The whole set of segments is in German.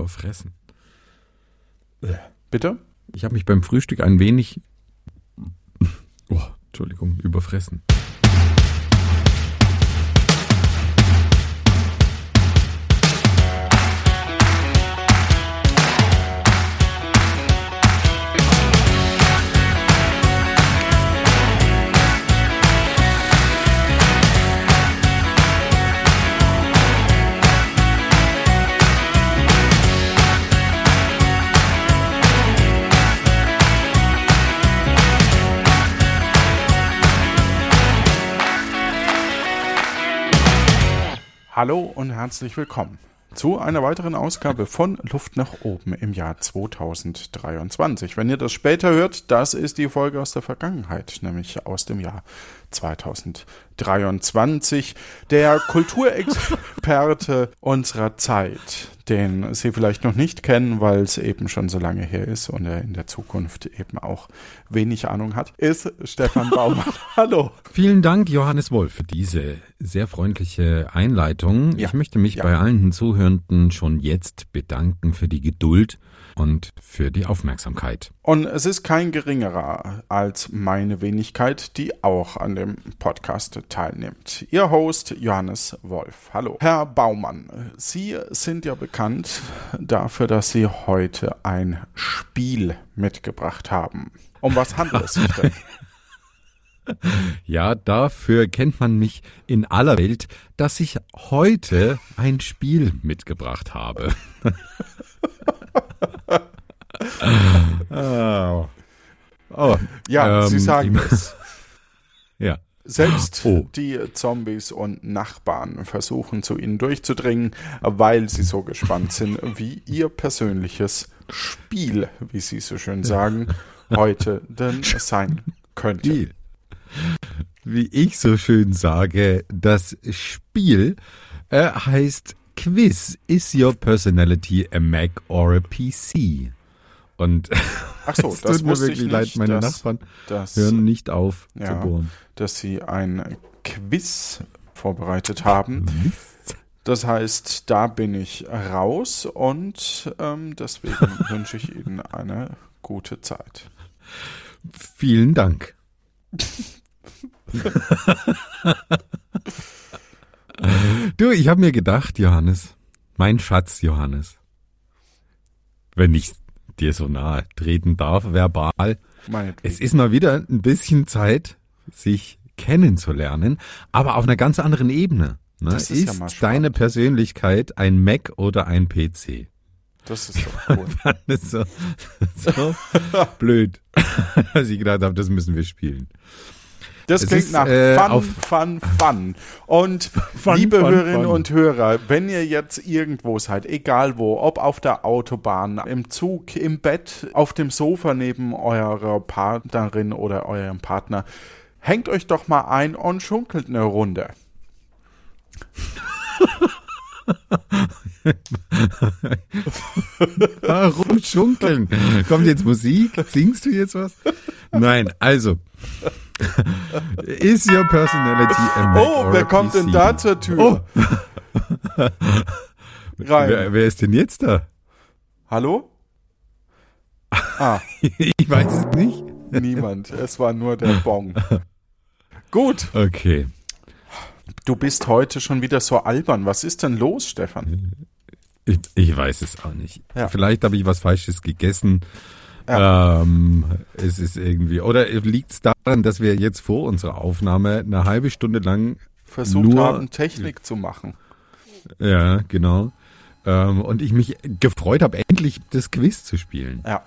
überfressen. Bitte? Ich habe mich beim Frühstück ein wenig, oh, Entschuldigung, überfressen. Hallo und herzlich willkommen zu einer weiteren Ausgabe von Luft nach oben im Jahr 2023. Wenn ihr das später hört, das ist die Folge aus der Vergangenheit, nämlich aus dem Jahr 2023. Der Kulturexperte unserer Zeit, den Sie vielleicht noch nicht kennen, weil es eben schon so lange her ist und er in der Zukunft eben auch wenig Ahnung hat, ist Stefan Baumann. Hallo. Vielen Dank, Johannes Wolf, für diese sehr freundliche Einleitung. Ja. Ich möchte mich Ja. bei allen Zuhörenden schon jetzt bedanken für die Geduld und für die Aufmerksamkeit. Und es ist kein geringerer als meine Wenigkeit, die auch an dem Podcast teilnimmt. Ihr Host Johannes Wolf. Hallo. Herr Baumann, Sie sind ja bekannt dafür, dass Sie heute ein Spiel mitgebracht haben. Um was handelt es sich denn? Ja, dafür kennt man mich in aller Welt, dass ich heute ein Spiel mitgebracht habe. oh. Oh, Ja, Sie ähm, sagen ich- es. Ja. Selbst Oh. die Zombies und Nachbarn versuchen zu ihnen durchzudringen, weil sie so gespannt sind, wie ihr persönliches Spiel, wie sie so schön sagen, heute denn sein könnte. Spiel. Wie ich so schön sage, das Spiel äh, heißt Quiz. Is your personality a Mac or a PC? Und Ach so, es das tut mir wirklich leid, nicht, meine dass, Nachbarn dass, hören nicht auf Ja. zu bohren. dass sie ein Quiz vorbereitet haben. Das heißt, da bin ich raus und ähm, deswegen wünsche ich Ihnen eine gute Zeit. Vielen Dank. du, ich habe mir gedacht, Johannes, mein Schatz Johannes, wenn ich dir so nahe treten darf, verbal, es ist mal wieder ein bisschen Zeit, sich kennenzulernen, aber auf einer ganz anderen Ebene. Ne? Das ist ja ist spannend. deine Persönlichkeit ein Mac oder ein PC? Das ist doch cool. Das ist so, so blöd, dass ich gedacht habe, das müssen wir spielen. Das Es klingt ist, nach äh, Fun, Fun, Fun. Und Fun, liebe fun, Hörerinnen fun. und Hörer, wenn ihr jetzt irgendwo seid, egal wo, ob auf der Autobahn, im Zug, im Bett, auf dem Sofa neben eurer Partnerin oder eurem Partner, hängt euch doch mal ein und schunkelt eine Runde. Warum schunkeln? Kommt jetzt Musik? Singst du jetzt was? Nein, also. Is your personality a Mac Oh, or wer a kommt denn PC? da zur Tür? Rein. Wer, wer ist denn jetzt da? Hallo? Ah, Ich weiß es nicht. niemand. Es war nur der Bong. Gut, Okay. du bist heute schon wieder so albern. Was ist denn los, Stefan? Ich, ich weiß es auch nicht. Ja. Vielleicht habe ich was Falsches gegessen. Ja. Ähm, es ist irgendwie. Oder liegt es daran, dass wir jetzt vor unserer Aufnahme eine halbe Stunde lang Versucht Nur- haben, Technik zu machen. Ja, genau. Ähm, und ich mich gefreut habe, endlich das Quiz zu spielen. Ja,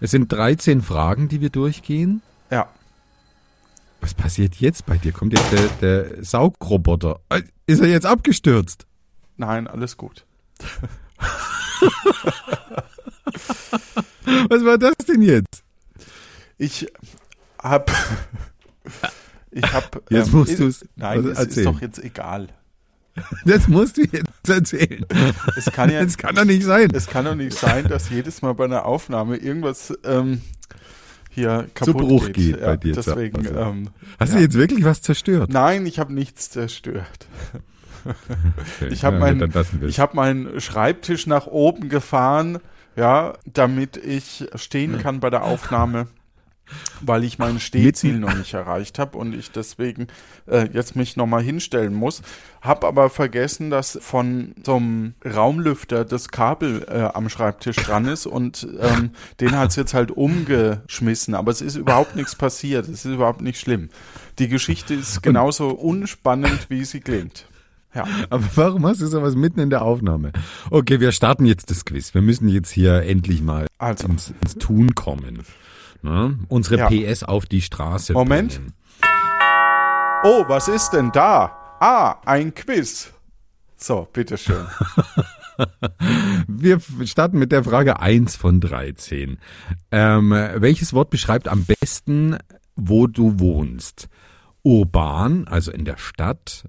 Es sind 13 Fragen, die wir durchgehen. ja. Was passiert jetzt bei dir? Kommt jetzt der, der Saugroboter? Äh, Ist er jetzt abgestürzt? Nein, alles gut. Was war das denn jetzt? Ich hab. Ich hab. Jetzt musst du's Nein, was es ist doch jetzt egal. Das musst du jetzt erzählen. Es kann ja. Das kann doch nicht sein. Es kann doch nicht sein, dass jedes Mal bei einer Aufnahme irgendwas ähm, hier kaputt Bruch geht. geht bei dir, Deswegen. also. Ähm, Hast ja. du jetzt wirklich was zerstört? Nein, ich habe nichts zerstört. Okay, Ich habe ja, meinen hab meinen Schreibtisch nach oben gefahren, ja, damit ich stehen kann bei der Aufnahme, weil ich mein Stehziel noch nicht erreicht habe und ich deswegen äh, jetzt mich nochmal hinstellen muss. Hab aber vergessen, dass von so einem Raumlüfter das Kabel äh, am Schreibtisch dran ist und ähm, den hat's jetzt halt umgeschmissen. Aber es ist überhaupt nichts passiert. Es ist überhaupt nicht schlimm. Die Geschichte ist genauso unspannend, wie sie klingt. Ja. Aber warum hast du sowas mitten in der Aufnahme? Okay, wir starten jetzt das Quiz. Wir müssen jetzt hier endlich mal Also. ins, ins Tun kommen. Ne? Unsere Ja. PS auf die Straße Moment. bringen. Oh, was ist denn da? Ah, ein Quiz. So, bitteschön. Wir starten mit der Frage 1 von 13. Ähm, welches Wort beschreibt am besten, wo du wohnst? Urban, also in der Stadt,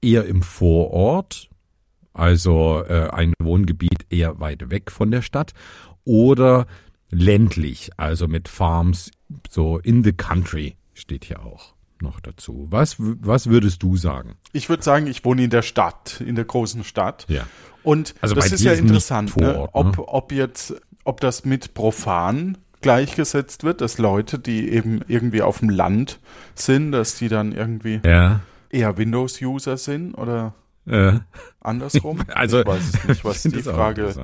eher im Vorort, also äh, ein Wohngebiet eher weit weg von der Stadt, oder ländlich, also mit Farms, so in the country steht hier auch noch dazu. Was, was würdest du sagen? Ich würde sagen, ich wohne in der Stadt, in der großen Stadt. Ja. Und Also das ist ja interessant, ne? Vorort, ob, ne? ob jetzt, ob das mit profan gleichgesetzt wird, dass Leute, die eben irgendwie auf dem Land sind, dass die dann irgendwie Ja. Eher Windows-User sind oder Äh, andersrum. also, ich weiß es nicht, was die Frage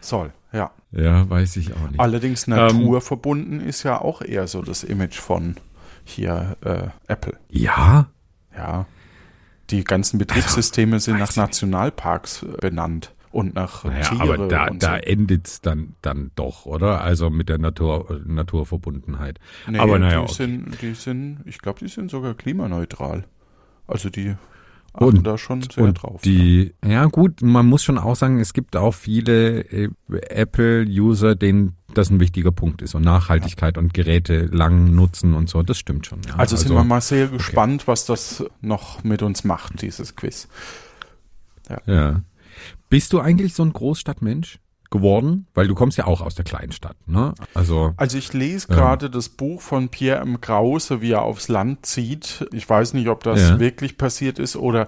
soll. Ja. Ja, weiß ich auch nicht. Allerdings Ähm, naturverbunden ist ja auch eher so das Image von hier äh, Apple. Ja, Ja. Die ganzen Betriebssysteme sind nach ich nicht. Nationalparks äh, benannt und nach naja, Tiere aber da, da so. endet's dann, dann doch, oder? Also mit der Natur, Naturverbundenheit. Nee, aber naja, die okay. sind, die sind, ich glaube, die sind sogar klimaneutral. Also die achten Und- da schon sehr drauf. die, ja gut, man muss schon auch sagen, es gibt auch viele äh, Apple-User, denen das ein wichtiger Punkt ist und Nachhaltigkeit und Geräte lang nutzen und so, das stimmt schon. Ja. also, sind wir mal sehr gespannt, was das noch mit uns macht, dieses Quiz. Ja. Bist du eigentlich so ein Großstadtmensch geworden? Weil du kommst ja auch aus der Kleinstadt, ne? Also, Also ich lese Ja. gerade das Buch von Pierre M. Krause, wie er aufs Land zieht. Ich weiß nicht, ob das Ja. wirklich passiert ist oder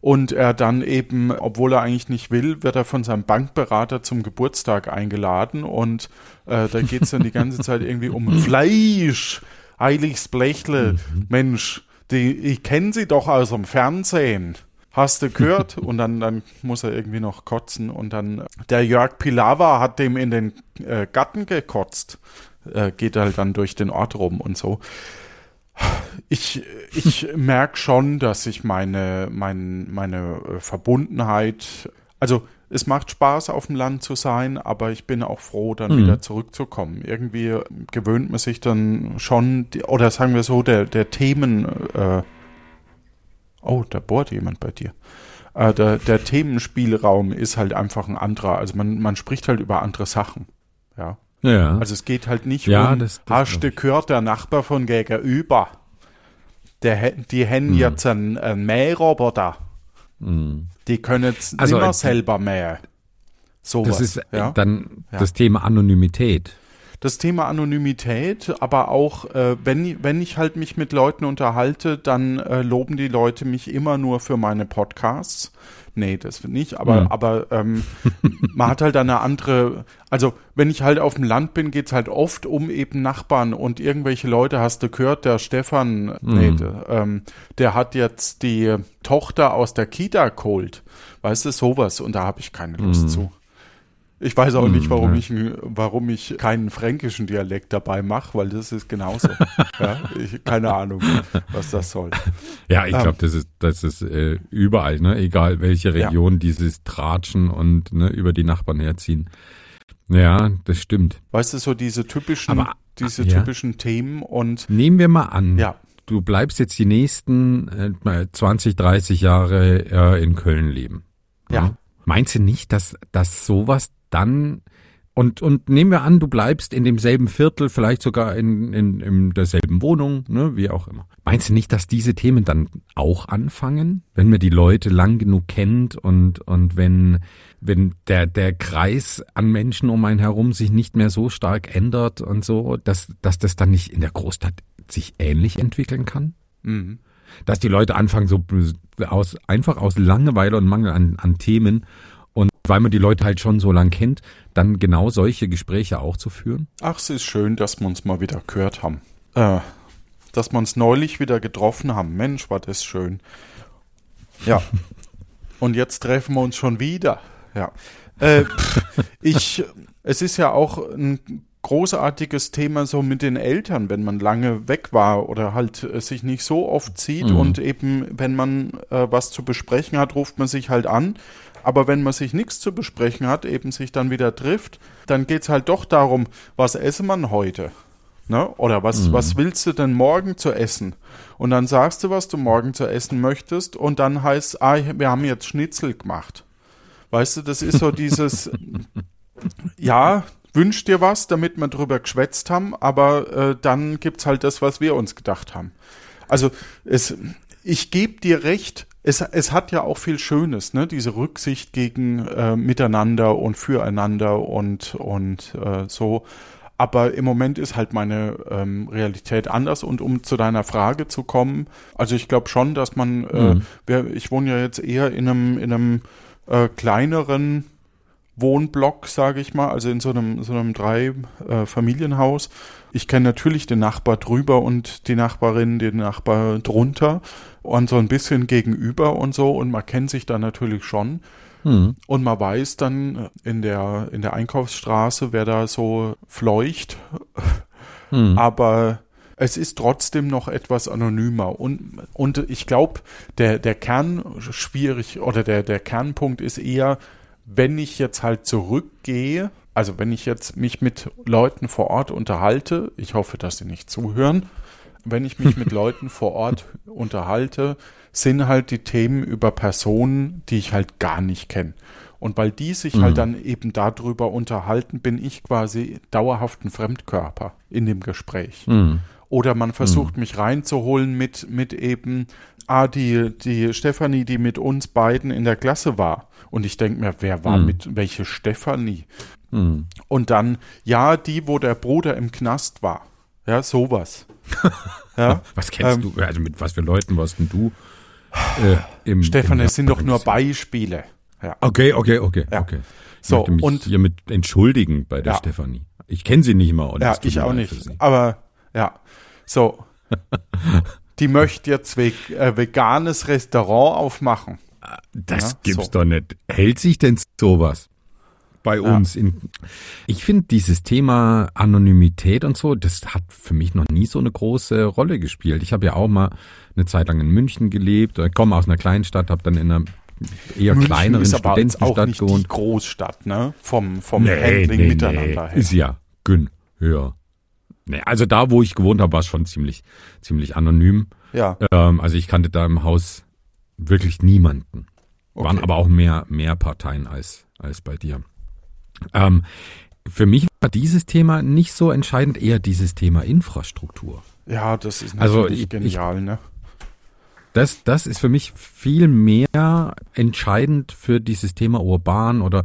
und er dann eben, obwohl er eigentlich nicht will, wird er von seinem Bankberater zum Geburtstag eingeladen und äh, da geht es dann die ganze Zeit irgendwie um Fleisch, heiliges Blechle, Mensch, die, ich kenne sie doch aus dem Fernsehen. Hast du gehört? und dann, dann muss er irgendwie noch kotzen. Und dann, der Jörg Pilawa hat dem in den äh, Gatten gekotzt. Äh, geht halt dann durch den Ort rum und so. Ich, ich merke schon, dass ich meine, mein, meine äh, Verbundenheit, also es macht Spaß, auf dem Land zu sein, aber ich bin auch froh, dann Mhm. wieder zurückzukommen. Irgendwie gewöhnt man sich dann schon, oder sagen wir so, der, der Themen, äh, oh, da bohrt jemand bei dir. Äh, der, der Themenspielraum ist halt einfach ein anderer. Also man, man spricht halt über andere Sachen. Ja. ja. Also es geht halt nicht Ja, um, das- das hast du gehört, der Nachbar von gegenüber, der, die haben Hm. jetzt einen, einen Mähroboter. Mhm. Die können jetzt Also, mehr äh, selber mähen. So das ist ja. äh, dann Ja. das Thema Anonymität. Das Thema Anonymität, aber auch, äh, wenn, wenn ich halt mich mit Leuten unterhalte, dann äh, loben die Leute mich immer nur für meine Podcasts. Nee, das nicht, aber, Hm. aber ähm, man hat halt eine andere, also wenn ich halt auf dem Land bin, geht's halt oft um eben Nachbarn und irgendwelche Leute, hast du gehört, der Stefan, nee, Hm. der, ähm, der hat jetzt die Tochter aus der Kita geholt. Weißt du, sowas und da habe ich keine Lust Hm. zu. Ich weiß auch nicht, warum ja. ich, warum ich keinen fränkischen Dialekt dabei mache, weil das ist genauso. ja, ich, keine Ahnung, was das soll. Ja, ich Ähm. glaube, das ist, das ist äh, überall, ne? Egal welche Ja. Region, dieses Tratschen und ne, über die Nachbarn herziehen. Ja, das stimmt. Weißt du, so diese typischen, Aber- diese ja. typischen Themen und Nehmen wir mal an, ja, du bleibst jetzt die nächsten äh, 20, 30 Jahre äh, in Köln leben. Ja. Meinst du nicht, dass, dass sowas dann und, und nehmen wir an, du bleibst in demselben Viertel, vielleicht sogar in, in, in derselben Wohnung, ne, wie auch immer. Meinst du nicht, dass diese Themen dann auch anfangen, wenn man die Leute lang genug kennt und, und wenn, wenn der, der Kreis an Menschen um einen herum sich nicht mehr so stark ändert und so, dass, dass das dann nicht in der Großstadt sich ähnlich entwickeln kann? mhm. Dass die Leute anfangen, so aus, einfach aus Langeweile und Mangel an, an Themen weil man die Leute halt schon so lang kennt, dann genau solche Gespräche auch zu führen? Ach, es ist schön, dass wir uns mal wieder gehört haben. Äh, dass wir uns neulich wieder getroffen haben. Mensch, war das schön. Ja. und jetzt treffen wir uns schon wieder. Ja. Äh, ich, es ist ja auch ein großartiges Thema so mit den Eltern, wenn man lange weg war oder halt äh, sich nicht so oft sieht mhm. und eben, wenn man äh, was zu besprechen hat, ruft man sich halt an. Aber wenn man sich nichts zu besprechen hat, eben sich dann wieder trifft, dann geht es halt doch darum, was esse man heute? Ne? Oder was, mhm. was willst du denn morgen zu essen? Und dann sagst du, was du morgen zu essen möchtest und dann heißt, ah, wir haben jetzt Schnitzel gemacht. Weißt du, das ist so dieses, ja, wünsch dir was, damit wir drüber geschwätzt haben, aber äh, dann gibt's halt das, was wir uns gedacht haben. Also es, ich gebe dir recht, es, es hat ja auch viel Schönes, ne? Diese Rücksicht gegen äh, miteinander und füreinander und und äh, so. Aber im Moment ist halt meine ähm, Realität anders. Und um zu deiner Frage zu kommen, also ich glaube schon, dass man, äh, mhm. äh, ich wohne ja jetzt eher in einem in einem äh, kleineren Wohnblock, sage ich mal, also in so einem, so einem Drei-Familienhaus. Äh, ich kenne natürlich den Nachbar drüber und die Nachbarin, den Nachbar drunter und so ein bisschen gegenüber und so und man kennt sich da natürlich schon. Hm. Und man weiß dann in der, in der Einkaufsstraße, wer da so fleucht. Hm. Aber es ist trotzdem noch etwas anonymer. Und, und ich glaube, der, der Kern schwierig oder der, der Kernpunkt ist eher, wenn ich jetzt halt zurückgehe, also wenn ich jetzt mich mit Leuten vor Ort unterhalte, ich hoffe, dass sie nicht zuhören, wenn ich mich mit Leuten vor Ort unterhalte, sind halt die Themen über Personen, die ich halt gar nicht kenne. Und weil die sich halt mhm. halt dann eben darüber unterhalten, bin ich quasi dauerhaft ein Fremdkörper in dem Gespräch. Mhm. Oder man versucht mhm. mich reinzuholen mit, mit eben, ah, die, die Stefanie, die mit uns beiden in der Klasse war. Und ich denke mir, wer war mhm. mit, welche Stefanie? Mhm. Und dann, ja, die, wo der Bruder im Knast war. Ja, sowas. ja? Was kennst ähm, du, also mit was für Leuten warst denn du? Äh, im, Stefan, es sind doch nur Beispiele. Ja. Okay, okay, okay, ja. okay. Ich so, möchte mich und hiermit entschuldigen bei der ja. Stefanie. Ich kenne sie nicht mal. ja, ich auch nicht. Aber ja, so. die möchte jetzt ve äh, veganes Restaurant aufmachen. Das ja, gibt's so. doch nicht. Hält sich denn sowas? bei uns. Ja. In, ich finde dieses Thema Anonymität und so, das hat für mich noch nie so eine große Rolle gespielt. Ich habe ja auch mal eine Zeit lang in München gelebt, ich komme aus einer kleinen Stadt, habe dann in einer eher München kleineren ist aber Studentenstadt auch nicht gewohnt. Die Großstadt, ne? Vom vom nee, Handling nee, miteinander nee. her. Ist ja Gün höher. Nee, also da, wo ich gewohnt habe, war es schon ziemlich ziemlich anonym. Ja. Ähm, also ich kannte da im Haus wirklich niemanden. Okay. Waren aber auch mehr, mehr Parteien als, als bei dir. Ähm, für mich war dieses Thema nicht so entscheidend, eher dieses Thema Infrastruktur. Ja, das ist also natürlich also ich, genial, ne? Das, das ist für mich viel mehr entscheidend für dieses Thema urban oder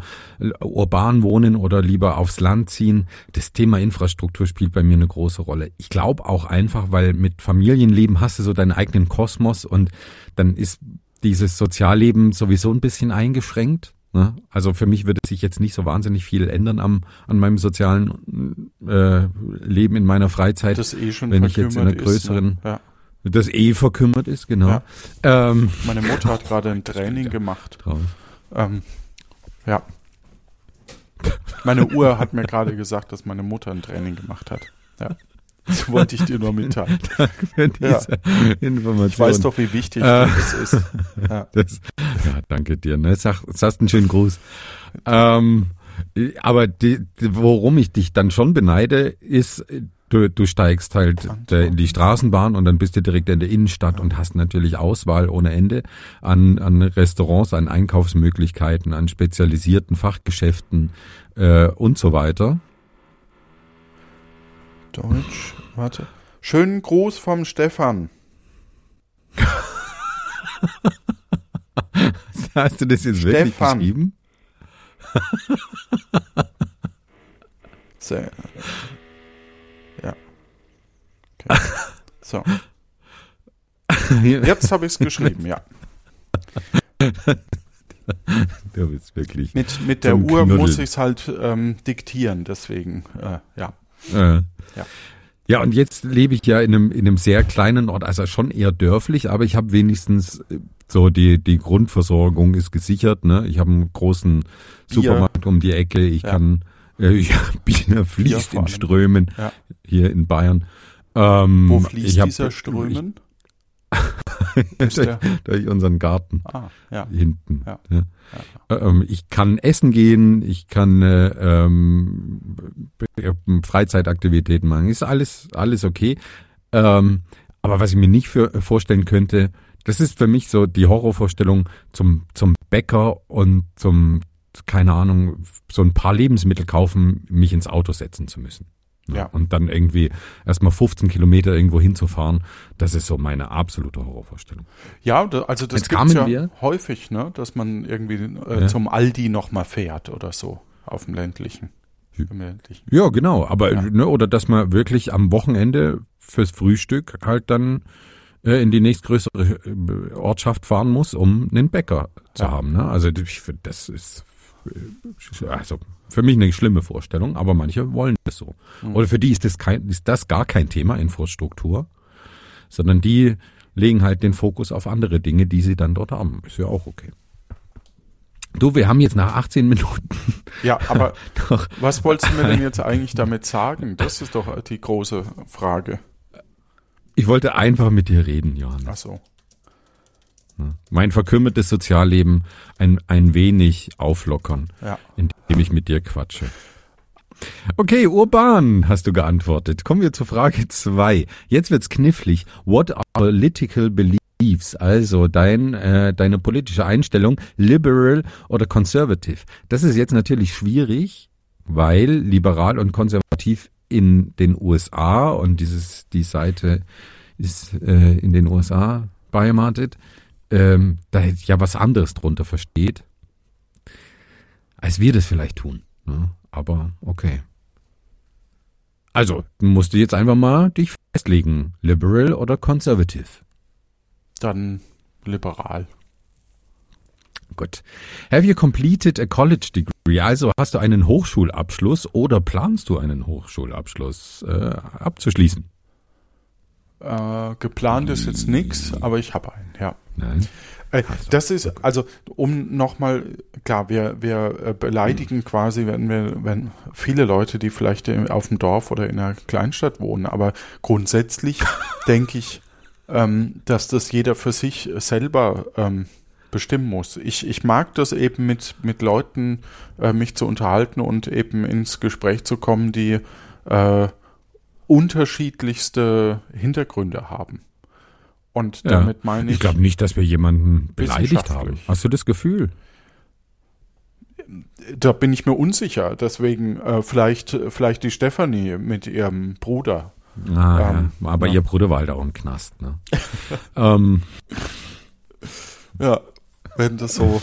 urban wohnen oder lieber aufs Land ziehen. Das Thema Infrastruktur spielt bei mir eine große Rolle. Ich glaube auch einfach, weil mit Familienleben hast du so deinen eigenen Kosmos und dann ist dieses Sozialleben sowieso ein bisschen eingeschränkt. Ne? Also für mich würde sich jetzt nicht so wahnsinnig viel ändern am, an meinem sozialen äh, Leben in meiner Freizeit, das eh schon wenn ich jetzt in einer größeren, ist, ne? ja. Das eh verkümmert ist, genau. Ja. Ähm, Meine Mutter hat gerade ein Training gemacht. Ähm, ja. Meine Uhr hat mir gerade gesagt, dass meine Mutter ein Training gemacht hat. Ja. Das wollte ich dir nur mitteilen. Danke für diese ja. Information. Ich weiß doch, wie wichtig äh, das ist. Ja, das, ja danke dir. Ne? Sag, sagst einen schönen Gruß. Ähm, aber die, worum ich dich dann schon beneide, ist, du, du steigst halt in die Straßenbahn und dann bist du direkt in der Innenstadt ja. und hast natürlich Auswahl ohne Ende an, an Restaurants, an Einkaufsmöglichkeiten, an spezialisierten Fachgeschäften äh, und so weiter. Deutsch, warte. Schönen Gruß vom Stefan. Hast du das jetzt Stefan. wirklich geschrieben? Sehr. So. Jetzt habe ich es geschrieben, ja. Du bist wirklich. Mit, mit der Uhr Knuddeln. muss ich es halt ähm, diktieren, deswegen, äh, ja. Äh. Ja. Ja, und jetzt lebe ich ja in einem, in einem sehr kleinen Ort, also schon eher dörflich, aber ich habe wenigstens äh, so die, die Grundversorgung ist gesichert. Ne? Ich habe einen großen Supermarkt um die Ecke. Ich Ja. kann, äh, ja, Bier fließt vor in. Strömen Ja. hier in Bayern. Ähm, Wo fließt ich hab- dieser Strömen? Ich, der- durch unseren Garten Ah, ja. hinten. Ja. Ja. Ähm, ich kann essen gehen, ich kann äh, ähm, b- Freizeitaktivitäten machen. Ist alles, alles okay. Ähm, aber was ich mir nicht für, vorstellen könnte, das ist für mich so die Horrorvorstellung zum, zum Bäcker und zum, keine Ahnung, so ein paar Lebensmittel kaufen, mich ins Auto setzen zu müssen. Ja. Und dann irgendwie erstmal 15 Kilometer irgendwo hinzufahren, das ist so meine absolute Horrorvorstellung. Ja, also das Jetzt gibt's ja wir- häufig, ne, dass man irgendwie äh, Ja. zum Aldi nochmal fährt oder so auf dem ländlichen. Im ländlichen. Ja, genau. Aber Ja. Ne, oder dass man wirklich am Wochenende fürs Frühstück halt dann äh, in die nächstgrößere äh, Ortschaft fahren muss, um einen Bäcker zu Ja. haben. Ne? Also ich das ist äh, also für mich eine schlimme Vorstellung, aber manche wollen das so. Mhm. Oder für die ist das kein, ist das gar kein Thema Infrastruktur, sondern die legen halt den Fokus auf andere Dinge, die sie dann dort haben. Ist ja auch okay. Du, wir haben jetzt nach 18 Minuten Ja, aber doch was wolltest du mir denn jetzt eigentlich damit sagen? Das ist doch die große Frage. Ich wollte einfach mit dir reden, Johannes. Ach so. Mein verkümmertes Sozialleben ein, ein wenig auflockern, Ja. indem ich mit dir quatsche. Okay, Urban, hast du geantwortet. Kommen wir zur Frage zwei. Jetzt wird's knifflig. What are political beliefs? Also dein, äh, deine politische Einstellung, liberal oder conservative? Das ist jetzt natürlich schwierig, weil liberal und konservativ in den USA und dieses die Seite ist äh, in den USA beheimatet, ähm, da ja was anderes drunter versteht, als wir das vielleicht tun. Ne? Aber okay. Also, musst du jetzt einfach mal dich festlegen, liberal oder conservative. Dann liberal. Gut. Have you completed a college degree? Also hast du einen Hochschulabschluss oder planst du einen Hochschulabschluss äh, abzuschließen? Äh, geplant ist jetzt nix, aber ich habe einen, ja. Nein. Äh, das ist, also um nochmal, klar, wir, wir äh, beleidigen quasi, wenn wir, wenn viele Leute, die vielleicht auf dem Dorf oder in einer Kleinstadt wohnen, aber grundsätzlich denke ich, ähm, dass das jeder für sich selber ähm, bestimmen muss. Ich, ich mag das eben mit, mit Leuten, äh, mich zu unterhalten und eben ins Gespräch zu kommen, die äh, unterschiedlichste Hintergründe haben. Und Ja. damit meine ich, Ich glaube nicht, dass wir jemanden beleidigt haben. Hast du das Gefühl? Da bin ich mir unsicher. Deswegen äh, vielleicht, vielleicht die Stefanie mit ihrem Bruder. Ah, Ähm, ja. Aber ja. ihr Bruder war halt auch im Knast, ne? ähm, Ja, wenn das so,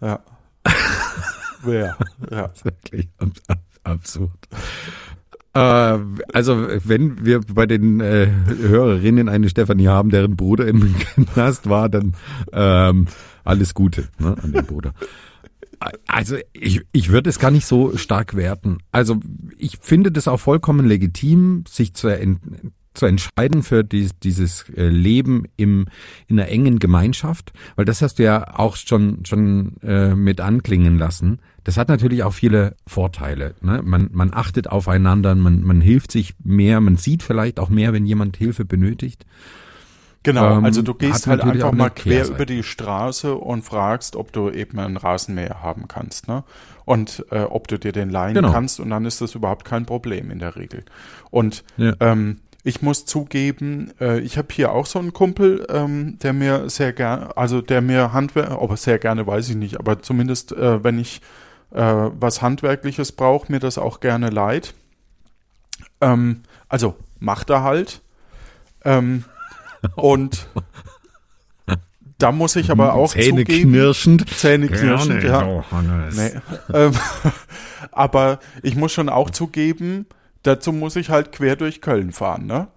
ja. Wer? Ja. wirklich ab, ab, absurd. Äh, also, wenn wir bei den äh, Hörerinnen eine Stefanie haben, deren Bruder im Knast war, dann ähm, alles Gute ne, an den Bruder. Also ich, ich würde es gar nicht so stark werten. Also ich finde das auch vollkommen legitim, sich zu, zu entscheiden für dies, dieses äh, Leben im, in einer engen Gemeinschaft, weil das hast du ja auch schon, schon äh, mit anklingen lassen. Das hat natürlich auch viele Vorteile. Ne? Man, man achtet aufeinander, man, man hilft sich mehr, man sieht vielleicht auch mehr, wenn jemand Hilfe benötigt. Genau, Ähm, also du gehst halt einfach mal quer über die Straße und fragst, ob du eben einen Rasenmäher haben kannst, ne? Und äh, ob du dir den leihen Genau. kannst und dann ist das überhaupt kein Problem in der Regel. Und Ja. ähm, ich muss zugeben, äh, ich habe hier auch so einen Kumpel, ähm, der mir sehr gerne, also der mir Handwerk, aber sehr gerne weiß ich nicht, aber zumindest äh, wenn ich äh, was Handwerkliches brauche, mir das auch gerne leid. Ähm, also macht er halt. Ähm, und da muss ich aber auch Zähne zugeben, knirschend. Zähne knirschend, ja. Johannes. Nee. ähm, aber ich muss schon auch zugeben, dazu muss ich halt quer durch Köln fahren, ne?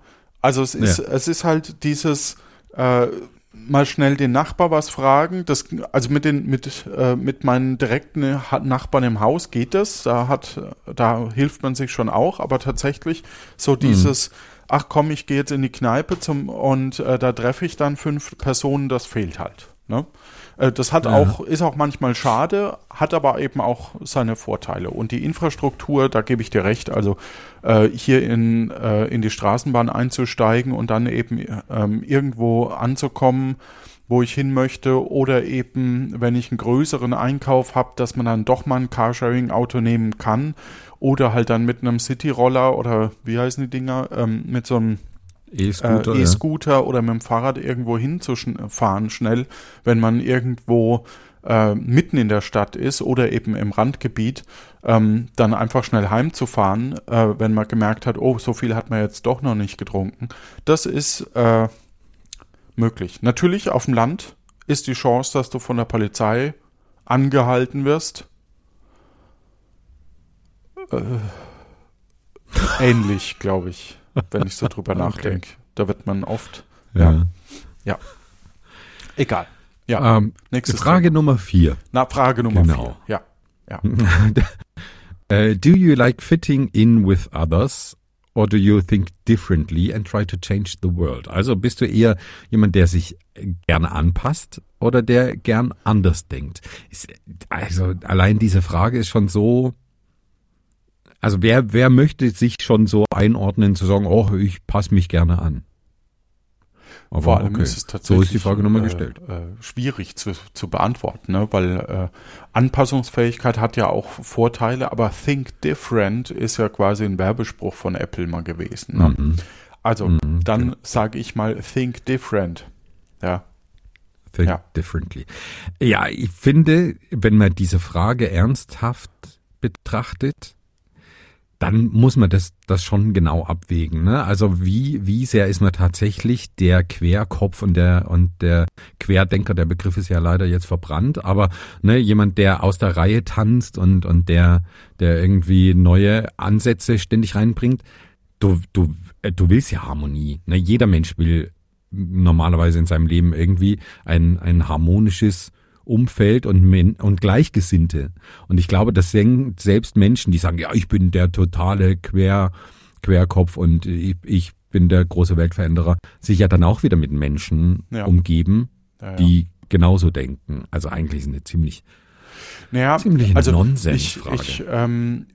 Also es ist, Ja. es ist halt dieses, äh, mal schnell den Nachbar was fragen. Das, also mit den mit äh, mit meinen direkten Nachbarn im Haus geht das. Da hat da hilft man sich schon auch. Aber tatsächlich so mhm. dieses, mhm. ach komm, ich gehe jetzt in die Kneipe zum und äh, da treffe ich dann fünf Personen. Das fehlt halt. Ne? Äh, das hat ja. auch, ist auch manchmal schade, hat aber eben auch seine Vorteile. Und die Infrastruktur, da gebe ich dir recht, also äh, hier in, äh, in die Straßenbahn einzusteigen und dann eben ähm, irgendwo anzukommen, wo ich hin möchte, oder eben, wenn ich einen größeren Einkauf habe, dass man dann doch mal ein Carsharing-Auto nehmen kann, oder halt dann mit einem City-Roller oder wie heißen die Dinger, ähm, mit so einem E-Scooter äh, e ja. oder mit dem Fahrrad irgendwo hinzufahren schnell, wenn man irgendwo äh, mitten in der Stadt ist oder eben im Randgebiet, ähm, dann einfach schnell heimzufahren, äh, wenn man gemerkt hat, oh, so viel hat man jetzt doch noch nicht getrunken. Das ist äh, möglich. Natürlich auf dem Land ist die Chance, dass du von der Polizei angehalten wirst. Äh, ähnlich, glaube ich wenn ich so drüber okay. nachdenke. Da wird man oft. Ja. Ja. ja. Egal. Ja. Ähm, Nächste Frage Thema. Nummer vier. Na, Frage Nummer genau. vier. Ja. ja. uh, do you like fitting in with others? Or do you think differently and try to change the world? Also bist du eher jemand, der sich gerne anpasst oder der gern anders denkt? also allein diese Frage ist schon so also wer, wer möchte sich schon so einordnen, zu sagen, oh, ich passe mich gerne an? Aber Vor allem okay. ist es tatsächlich so ist die Frage nochmal äh, gestellt. Äh, schwierig zu, zu beantworten, ne? weil äh, Anpassungsfähigkeit hat ja auch Vorteile, aber Think Different ist ja quasi ein Werbespruch von Apple mal gewesen. Ne? Mhm. Also mhm, dann genau. sage ich mal Think Different. Ja. Think ja. differently. Ja, ich finde, wenn man diese Frage ernsthaft betrachtet, dann muss man das, das schon genau abwägen. Ne? Also wie, wie sehr ist man tatsächlich der Querkopf und der, und der Querdenker, der Begriff ist ja leider jetzt verbrannt, aber ne, jemand, der aus der Reihe tanzt und, und der, der irgendwie neue Ansätze ständig reinbringt, du, du, äh, du willst ja Harmonie. Ne? Jeder Mensch will normalerweise in seinem Leben irgendwie ein, ein harmonisches Umfeld und, und Gleichgesinnte. Und ich glaube, das sind selbst Menschen, die sagen, ja, ich bin der totale Quer, Querkopf und ich, ich bin der große Weltveränderer, sich ja dann auch wieder mit Menschen ja. umgeben, ja, ja. die genauso denken. Also eigentlich ist eine ziemlich, naja, ziemlich also Nonsensfrage. Ich, ich, ähm,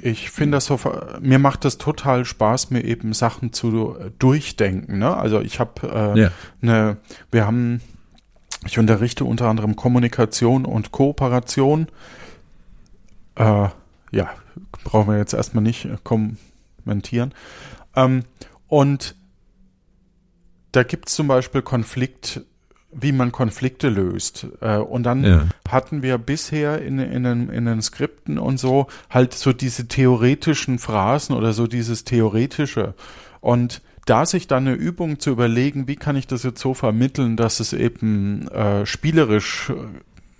ich finde das so, mir macht das total Spaß, mir eben Sachen zu durchdenken. Ne? Also ich habe äh, eine, wir haben ich unterrichte unter anderem Kommunikation und Kooperation. Äh, ja, brauchen wir jetzt erstmal nicht äh, kommentieren. Ähm, und da gibt es zum Beispiel Konflikt, wie man Konflikte löst. Äh, und dann ja. hatten wir bisher in, in, den, in den Skripten und so halt so diese theoretischen Phrasen oder so dieses theoretische. Und da sich dann eine Übung zu überlegen, wie kann ich das jetzt so vermitteln, dass es eben äh, spielerisch äh,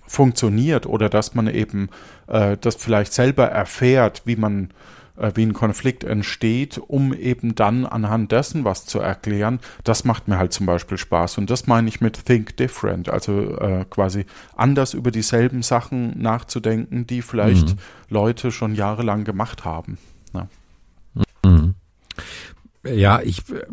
funktioniert oder dass man eben äh, das vielleicht selber erfährt, wie man äh, wie ein Konflikt entsteht, um eben dann anhand dessen was zu erklären, das macht mir halt zum Beispiel Spaß. Und das meine ich mit Think Different, also äh, quasi anders über dieselben Sachen nachzudenken, die vielleicht mhm. Leute schon jahrelang gemacht haben. Ja. Ja, ich äh,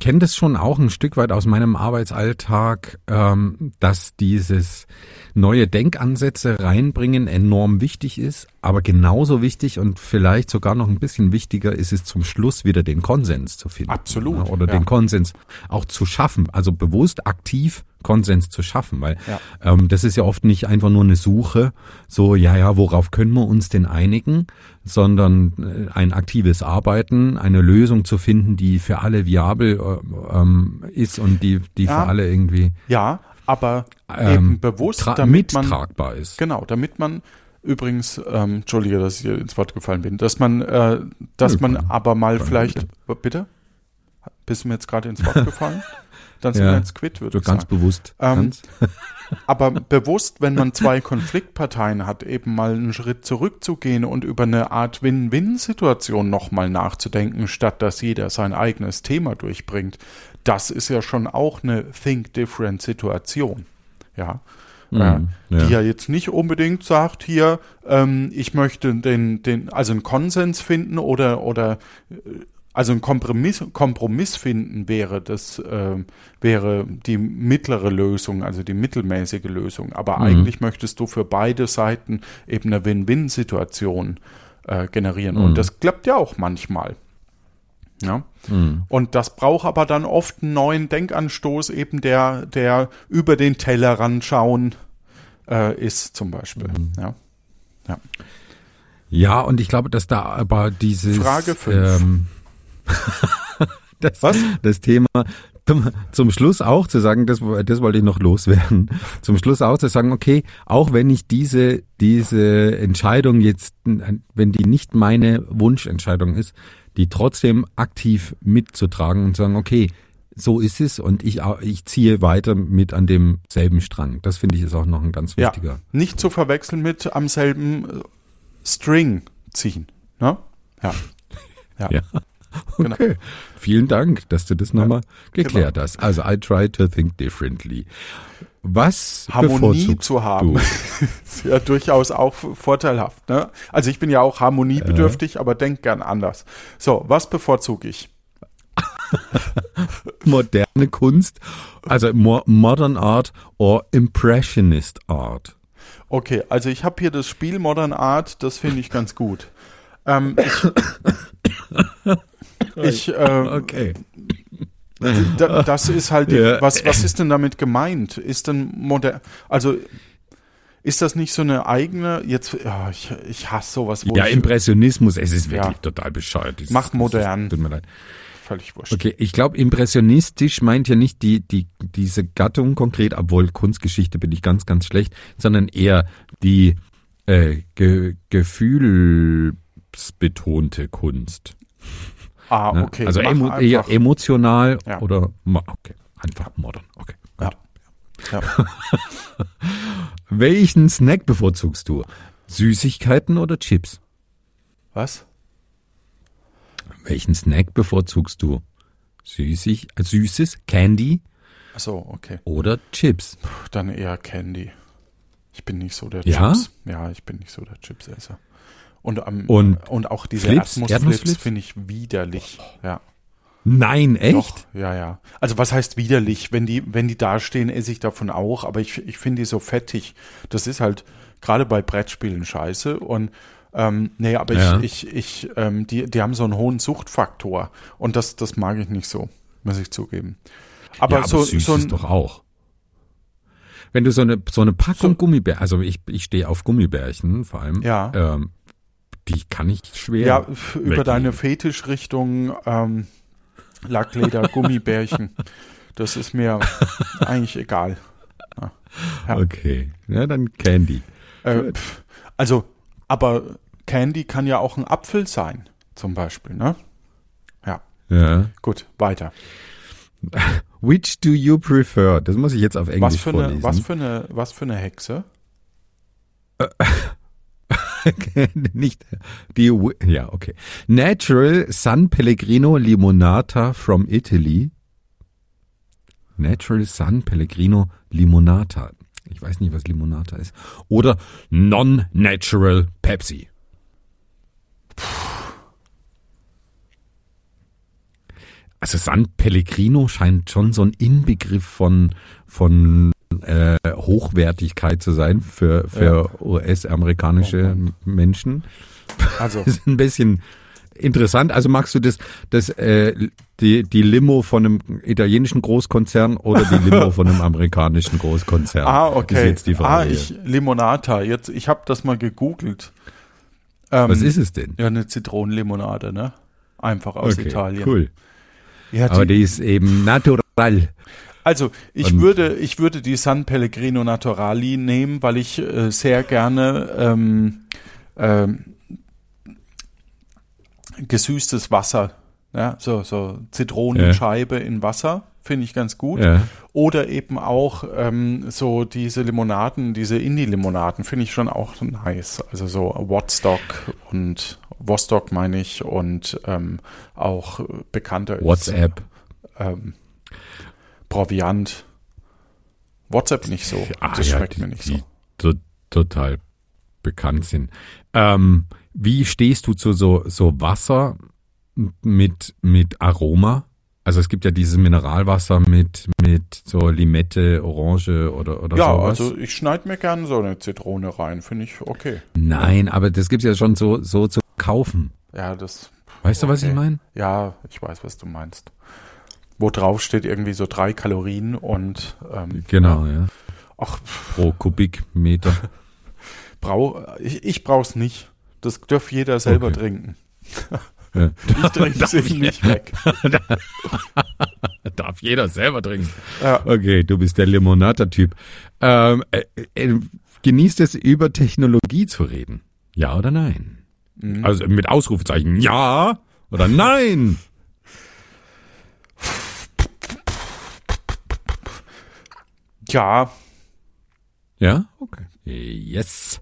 kenne das schon auch ein Stück weit aus meinem Arbeitsalltag, ähm, dass dieses neue Denkansätze reinbringen enorm wichtig ist, aber genauso wichtig und vielleicht sogar noch ein bisschen wichtiger ist es zum Schluss wieder den Konsens zu finden. Absolut. Oder ja. den Konsens auch zu schaffen, also bewusst aktiv Konsens zu schaffen, weil ja. ähm, das ist ja oft nicht einfach nur eine Suche, so ja, ja, worauf können wir uns denn einigen, sondern äh, ein aktives Arbeiten, eine Lösung zu finden, die für alle viabel äh, ähm, ist und die, die ja. für alle irgendwie ja, aber ähm, eben bewusst, damit man tragbar ist. Genau, damit man übrigens, ähm, entschuldige, dass ich hier ins Wort gefallen bin, dass man, äh, dass man aber mal vielleicht, bitte, bist du mir jetzt gerade ins Wort gefallen? Dann sind wir jetzt quitt, würde ich ganz sagen. bewusst. Ähm, ganz. Aber bewusst, wenn man zwei Konfliktparteien hat, eben mal einen Schritt zurückzugehen und über eine Art Win-Win-Situation nochmal nachzudenken, statt dass jeder sein eigenes Thema durchbringt, das ist ja schon auch eine Think-Different-Situation. Ja. Mhm, äh, ja. Die ja jetzt nicht unbedingt sagt, hier, ähm, ich möchte den, den, also einen Konsens finden oder, oder äh, also ein Kompromiss, Kompromiss finden wäre das ähm, wäre die mittlere Lösung, also die mittelmäßige Lösung. Aber Mhm. eigentlich möchtest du für beide Seiten eben eine Win-Win-Situation äh, generieren. Mhm. Und das klappt ja auch manchmal. Ja. Mhm. Und das braucht aber dann oft einen neuen Denkanstoß, eben der, der über den Tellerrand schauen äh, ist, zum Beispiel. Mhm. Ja. Ja. Ja, und ich glaube, dass da aber dieses Frage fünf. Ähm, das, Was? das Thema zum, zum Schluss auch zu sagen, das, das wollte ich noch loswerden, zum Schluss auch zu sagen, okay, auch wenn ich diese, diese Entscheidung jetzt, wenn die nicht meine Wunschentscheidung ist, die trotzdem aktiv mitzutragen und sagen, okay, so ist es und ich, ich ziehe weiter mit an demselben Strang. Das finde ich ist auch noch ein ganz Ja, wichtiger. nicht zu verwechseln mit am selben äh, String ziehen. Ne? Ja. Ja. Ja. Genau. Okay. Vielen Dank, dass du das nochmal genau. geklärt hast. Also I try to think differently. Was Harmonie zu haben, du? ist ja durchaus auch vorteilhaft. Ne? Also ich bin ja auch harmoniebedürftig, aber denk gern anders. So, was bevorzuge ich? Moderne Kunst, also mo Modern Art or Impressionist Art. Okay, also ich habe hier das Spiel Modern Art, das finde ich ganz gut. Ähm, ich, ich äh, Okay. da, das ist halt, die, was, was ist denn damit gemeint? Ist denn modern, also ist das nicht so eine eigene, jetzt, ja, ich, ich hasse sowas, Ja, ich Impressionismus, es ist wirklich Ja. total bescheuert. Das- Mach das ist- modern. Tut mir leid. völlig wurscht. Okay, ich glaube, impressionistisch meint ja nicht die, die, diese Gattung konkret, obwohl Kunstgeschichte bin ich ganz, ganz schlecht, sondern eher die äh, ge gefühlsbetonte Kunst. Ah, Ne? okay. Also emo eher emotional Ja. oder okay, einfach modern. Okay. Ja. Ja. Welchen Snack bevorzugst du? Süßigkeiten oder Chips? Was? Welchen Snack bevorzugst du? Süßig, äh, süßes Candy Achso, okay. oder Chips? Puh, Dann eher Candy. Ich bin nicht so der Ja? Chips. Ja, ich bin nicht so der Chipsesser. Und, am, Und und auch diese Flips? Erdnussflips finde ich widerlich. Ja. Nein, echt? Doch, ja, ja. Also was heißt widerlich? Wenn die, wenn die da stehen, esse ich davon auch, aber ich, ich finde die so fettig. Das ist halt gerade bei Brettspielen scheiße. Und ähm, nee, aber Ja. ich, ich, ich, ähm, die, die haben so einen hohen Suchtfaktor. Und das, das mag ich nicht so, muss ich zugeben. Aber, ja, aber so, süß so ist ein, doch auch. Wenn du so eine, so eine Packung So- Gummibär, also ich, ich stehe auf Gummibärchen vor allem, Ja. ähm, die kann ich schwer. Ja, über weglegen. deine Fetischrichtung ähm, Lackleder, Gummibärchen. Das ist mir eigentlich egal. Ja. Okay, ja, dann Candy. Äh, pf, also, aber Candy kann ja auch ein Apfel sein, zum Beispiel, ne? Ja, Ja. gut, weiter. Which do you prefer? Das muss ich jetzt auf Was Englisch für, vorlesen. eine, was, für eine, was für eine Hexe? Nicht die, ja, okay. Natural San Pellegrino Limonata from Italy. Natural San Pellegrino Limonata. Ich weiß nicht, was Limonata ist. Oder Non-Natural Pepsi. Also San Pellegrino scheint schon so ein Inbegriff von, von äh, Hochwertigkeit zu sein für, für US-amerikanische Menschen. Also, Das ist ein bisschen interessant. Also magst du das, das äh, die, die Limo von einem italienischen Großkonzern oder die Limo von einem amerikanischen Großkonzern? ah, okay. Ist jetzt die ah, Frage. ich, Limonata. Jetzt, ich habe das mal gegoogelt. Ähm, Was ist es denn? Ja, eine Zitronenlimonade, ne? Einfach aus Italien. Cool. Ja, Aber die, die ist eben natural. also ich Und- würde, ich würde die San Pellegrino Naturali nehmen, weil ich äh, sehr gerne ähm, ähm, gesüßtes Wasser, ja, so, so Zitronenscheibe in Wasser finde ich ganz gut. Ja. Oder eben auch ähm, so diese Limonaden, diese Indie-Limonaden finde ich schon auch nice. Also so Woodstock und Vostok meine ich und ähm, auch bekannter WhatsApp. ist ähm, Proviant. WhatsApp nicht so. Ah, das ja, schmeckt die- mir nicht die so. to- total bekannt sind. Ähm, wie stehst du zu so, so Wasser mit, mit Aroma? Also es gibt ja dieses Mineralwasser mit, mit so Limette, Orange oder, oder Ja, sowas. also ich schneide mir gerne so eine Zitrone rein, finde ich okay. Nein, aber das gibt's ja schon so, so zu kaufen. Ja, das Weißt du, was ich Okay. meine? Ja, ich weiß, was du meinst. Wo drauf steht irgendwie so drei Kalorien und ähm, Genau, ja. ach, Pro Kubikmeter. brau, ich, ich brauch's nicht. Das darf jeder selber Okay. trinken. Ja. Ich trinke es eben nicht weg. Darf jeder selber trinken. Ja. Okay, du bist der Limonata-Typ. Ähm, äh, äh, genießt es, über Technologie zu reden? Ja oder nein? Mhm. Also mit Ausrufezeichen ja oder nein? Ja, Ja? Okay. Yes.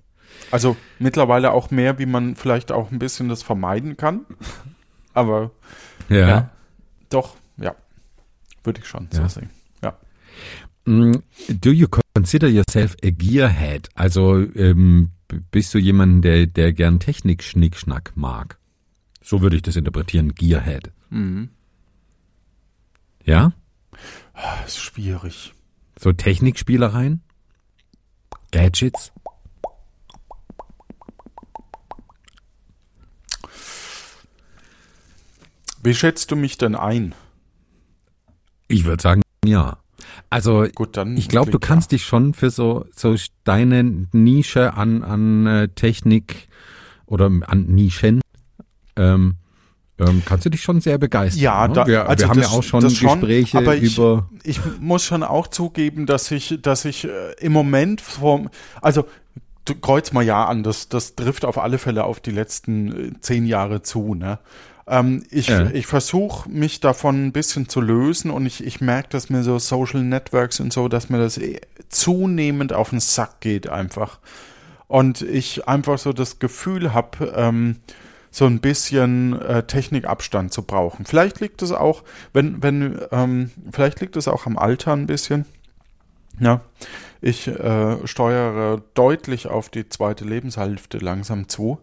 also mittlerweile auch mehr, wie man vielleicht auch ein bisschen das vermeiden kann. Aber Ja. ja, doch, ja, würde ich schon Ja. so sehen. Ja. Mm, Do you consider yourself a gearhead? Also ähm, bist du jemand, der, der gern Technik-Schnickschnack mag? So würde ich das interpretieren, Gearhead. Mhm. Ja? Das ist schwierig. So Technikspielereien? Gadgets? Wie schätzt du mich denn ein? Ich würde sagen, ja. Also Gut, ich glaube, du kannst dich schon für so, so deine Nische an, an äh, Technik oder an Nischen, ähm, ähm, kannst du dich schon sehr begeistern. Ja, ne? da, wir, also wir haben das, ja auch schon Gespräche aber ich, über. Ich muss schon auch zugeben, dass ich, dass ich äh, im Moment vom, also du kreuz mal ja an, das, das trifft auf alle Fälle auf die letzten äh, zehn Jahre zu, ne? Ähm, ich Ja. ich versuche mich davon ein bisschen zu lösen und ich, ich merke, dass mir so Social Networks und so, dass mir das eh zunehmend auf den Sack geht einfach. Und ich einfach so das Gefühl habe, ähm, so ein bisschen äh, Technikabstand zu brauchen. Vielleicht liegt es auch, wenn, wenn, ähm, vielleicht liegt es auch am Alter ein bisschen. Ja, ich äh, steuere deutlich auf die zweite Lebenshälfte langsam zu.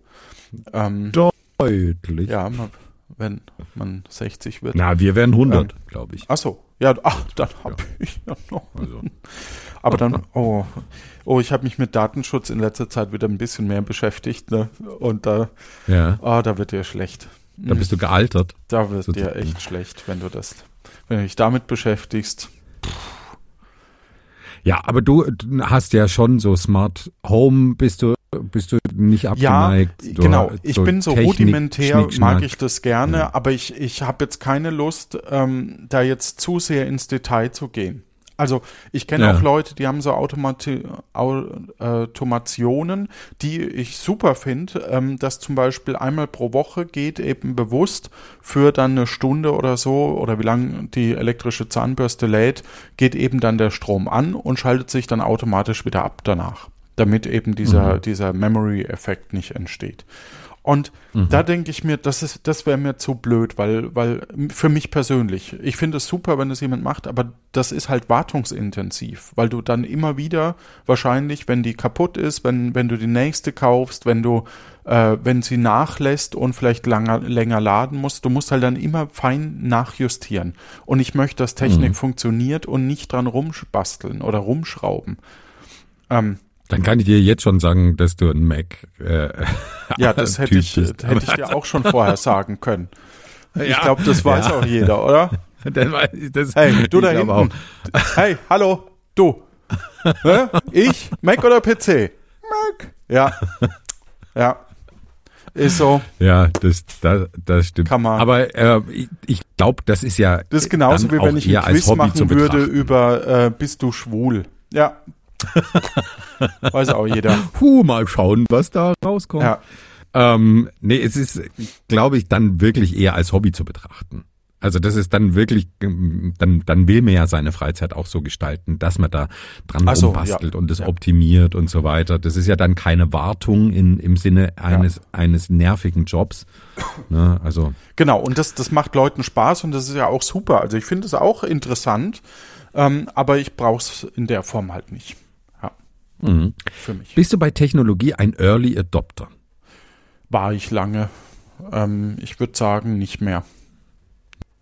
Ähm, Deutlich. ja, man, wenn man 60 wird. Na, wir werden 100, glaube ich. Ach so, ja, ach, dann habe ich ja noch. Also, Aber dann, oh, oh, ich habe mich mit Datenschutz in letzter Zeit wieder ein bisschen mehr beschäftigt, ne? Und da, ja, ah, da wird dir schlecht. da bist du gealtert. Da wird dir sozusagen. echt schlecht, wenn du das, wenn du dich damit beschäftigst. Ja, aber du hast ja schon so Smart Home, bist du, bist du nicht Ja, abgeneigt. Du- genau. Ich bin so Technik, rudimentär, mag ich das gerne, Ja. aber ich, ich habe jetzt keine Lust, ähm, da jetzt zu sehr ins Detail zu gehen. Also ich kenne Ja. auch Leute, die haben so Automati Au Automationen, die ich super finde, ähm, dass zum Beispiel einmal pro Woche geht eben bewusst für dann eine Stunde oder so oder wie lange die elektrische Zahnbürste lädt, geht eben dann der Strom an und schaltet sich dann automatisch wieder ab danach, damit eben dieser, Mhm. dieser Memory-Effekt nicht entsteht. Und Mhm. da denke ich mir, das ist, das wäre mir zu blöd, weil, weil für mich persönlich, ich finde es super, wenn es jemand macht, aber das ist halt wartungsintensiv, weil du dann immer wieder wahrscheinlich, wenn die kaputt ist, wenn, wenn du die nächste kaufst, wenn du, äh, wenn sie nachlässt und vielleicht langer, länger laden musst, du musst halt dann immer fein nachjustieren. Und ich möchte, dass Technik Mhm. funktioniert und nicht dran rumbasteln oder rumschrauben. Ähm, Dann kann ich dir jetzt schon sagen, dass du ein Mac. Äh, Ja, das hätte Typ ich, bist. hätte ich dir auch schon vorher sagen können. Ich Ja, glaube, das weiß ja. auch jeder, oder? das, weiß ich- das, Hey, du da hinten. Hey, hallo, du. Ich? Mac oder PC? Mac. Ja. Ja. Ist so. Auch. Ja, das, das, das stimmt. Kann man- Aber äh, ich, ich glaube, das ist ja. Das ist genauso dann wie wenn auch ich ein Quiz machen würde über äh, bist du schwul? Ja. weiß auch jeder. Puh, mal schauen, was da rauskommt. Ja. Ähm, nee, es ist, glaube ich, dann wirklich eher als Hobby zu betrachten. Also das ist dann wirklich, dann, dann will man ja seine Freizeit auch so gestalten, dass man da dran Ach so, rumbastelt ja. und das Ja. optimiert und so weiter. Das ist ja dann keine Wartung in, im Sinne eines, eines nervigen Jobs. Ne? Also Genau, und das, das macht Leuten Spaß und das ist ja auch super. Also ich finde es auch interessant, ähm, aber ich brauche es in der Form halt nicht. Mhm. für mich. bist du bei Technologie ein Early Adopter? War ich lange. Ähm, ich würde sagen, nicht mehr.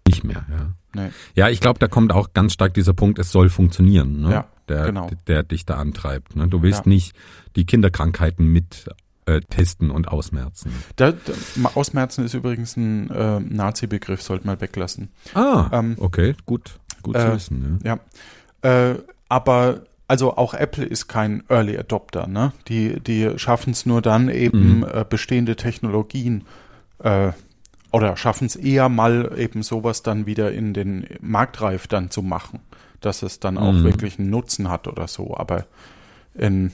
Nicht mehr, ja. Nee. Ja, ich glaube, da kommt auch ganz stark dieser Punkt, es soll funktionieren, ne? Ja, der, genau. der dich da antreibt. Ne? Du willst Ja. nicht die Kinderkrankheiten mit äh, testen und ausmerzen. Da, da, Ausmerzen ist übrigens ein äh, Nazi-Begriff, sollte man weglassen. Ah, Ähm, okay, gut, gut zu äh, wissen. Ja. Ja. Äh, aber also auch Apple ist kein Early Adopter, ne? Die, die schaffen es nur dann eben Mhm. äh, bestehende Technologien äh, oder schaffen es eher mal eben sowas dann wieder in den Marktreif dann zu machen, dass es dann auch Mhm. wirklich einen Nutzen hat oder so. Aber in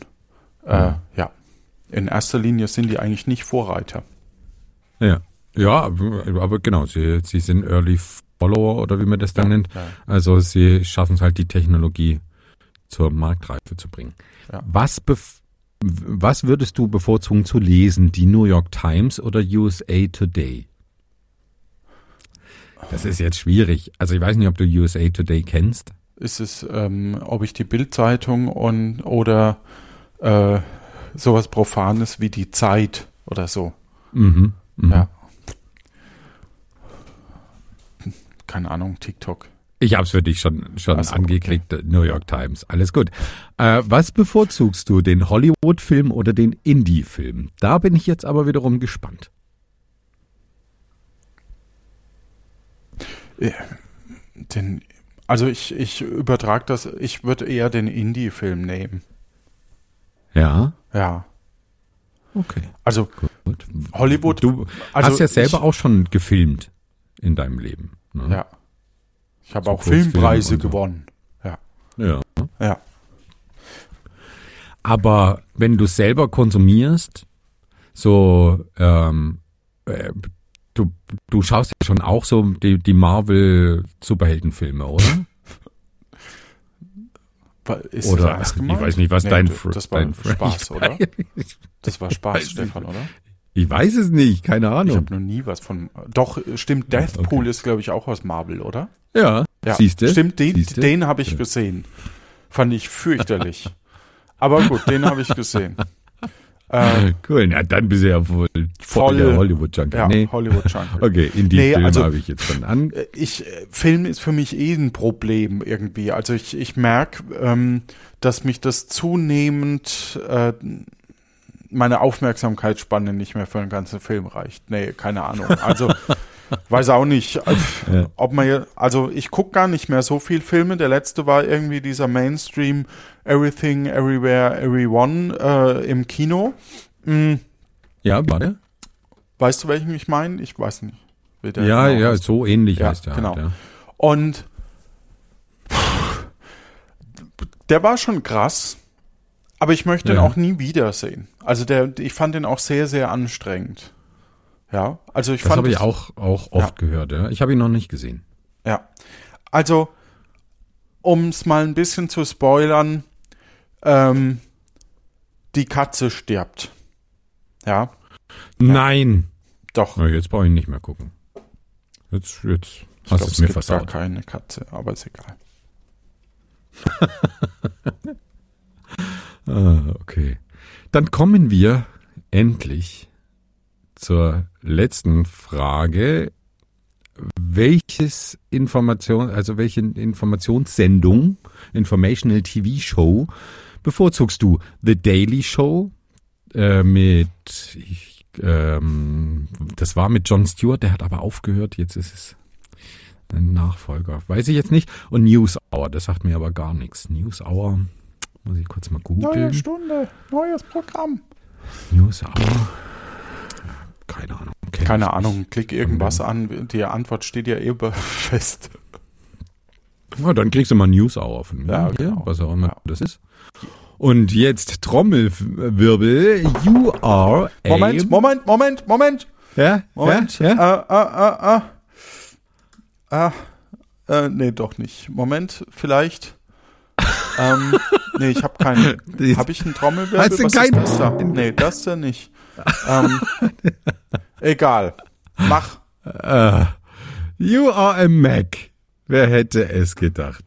äh, Mhm. ja, in erster Linie sind die eigentlich nicht Vorreiter. Ja, ja aber genau, sie, sie sind Early Follower oder wie man das dann nennt. Ja. Also sie schaffen es halt, die Technologie zur Marktreife zu bringen. Ja. Was, was würdest du bevorzugen zu lesen, die New York Times oder USA Today? Das ist jetzt schwierig. Also ich weiß nicht, ob du USA Today kennst. ist es, ähm, ob ich die Bildzeitung und oder äh, sowas Profanes wie die Zeit oder so. Mhm. mhm. Ja. Keine Ahnung, TikTok. Ich hab's für dich schon, schon Ach so, angeklickt, New York Times. Alles gut. Äh, was bevorzugst du, den Hollywood-Film oder den Indie-Film? Da bin ich jetzt aber wiederum gespannt. Den, also ich, ich übertrage das, ich würde eher den Indie-Film nehmen. Ja, Ja. okay. Also Gut. Hollywood. Du also hast ja selber ich, auch schon gefilmt in deinem Leben. Ne? Ja. Ich habe So auch Filmpreise so. gewonnen. Ja. ja. Ja. Aber wenn du selber konsumierst, so, ähm, äh, du, du schaust ja schon auch so die, die Marvel-Superheldenfilme, oder? Ist oder ich weiß nicht, was Nee, dein, Das war dein Spaß, oder? Das war Spaß. Stefan, oder? Ich weiß es nicht, keine Ich Ahnung. habe noch nie was von. Doch, stimmt, Deathpool ist, glaube ich, auch aus Marvel, oder? Ja, Ja, siehst du? Stimmt, den, Siehste? den habe ich gesehen. Fand ich fürchterlich. Aber gut, den habe ich gesehen. Äh, Cool, na dann bist du ja wohl voll, der Hollywood-Junkie. ja, nee. Hollywood Junkie. Okay, in die Nee, Filme also- habe ich jetzt schon an. Äh, Ich, äh, Film ist für mich eh ein Problem irgendwie. Also ich, ich merke, ähm, dass mich das zunehmend äh, meine Aufmerksamkeitsspanne nicht mehr für einen ganzen Film reicht. Nee, keine Ahnung. Also weiß auch nicht, Ja. ob man also ich gucke gar nicht mehr so viel Filme. Der letzte war irgendwie dieser Mainstream Everything, Everywhere, Everyone äh, im Kino. Hm, Ja, warte. weißt du, welchen ich meine? Ich weiß nicht. Ja, genau ja, heißt. so ähnlich Ja, heißt der. genau. Halt, ja. Und der war schon krass, aber ich möchte Ja. ihn auch nie wiedersehen. Also der, ich fand den auch sehr, sehr anstrengend. Ja, also ich Das fand habe ich auch, auch oft gehört. Ja. Ich habe ihn noch nicht gesehen. Ja, also um es mal ein bisschen zu spoilern, ähm, die Katze stirbt. Ja, Nein. doch. Na, jetzt brauche ich nicht mehr gucken. Jetzt, jetzt Ich hast glaub, es mir gibt gar versaut. keine Katze, aber ist egal. Ah, okay. Dann kommen wir endlich zur letzten Frage. Welches Information, also welche Informationssendung, Informational TV Show, bevorzugst du? The Daily Show äh, mit, ich, ähm, das war mit Jon Stewart, der hat aber aufgehört, jetzt ist es ein Nachfolger. Weiß ich jetzt nicht. Und News Hour, das sagt mir aber gar nichts. News Hour, muss ich kurz mal googeln. Stunde, neues Programm. News Hour. Keine Ahnung. kenn Keine Ahnung, klick irgendwas an, die Antwort steht ja eh fest. Ja, dann kriegst du mal News Hour von mir, Ja, hier, genau. was auch immer Ja. das ist. Und jetzt Trommelwirbel. You are a... Moment, Moment, Moment, Moment, Ja, Moment. Ja, ja. Äh, äh, äh, Ah, äh, nee, doch nicht. Moment, vielleicht. Ähm, nee, ich habe keinen. Habe ich einen Trommelwirbel? Hast du Was ist das da? Nee, das da nicht. ähm, egal. Mach. Uh, you are a Mac. Wer hätte es gedacht?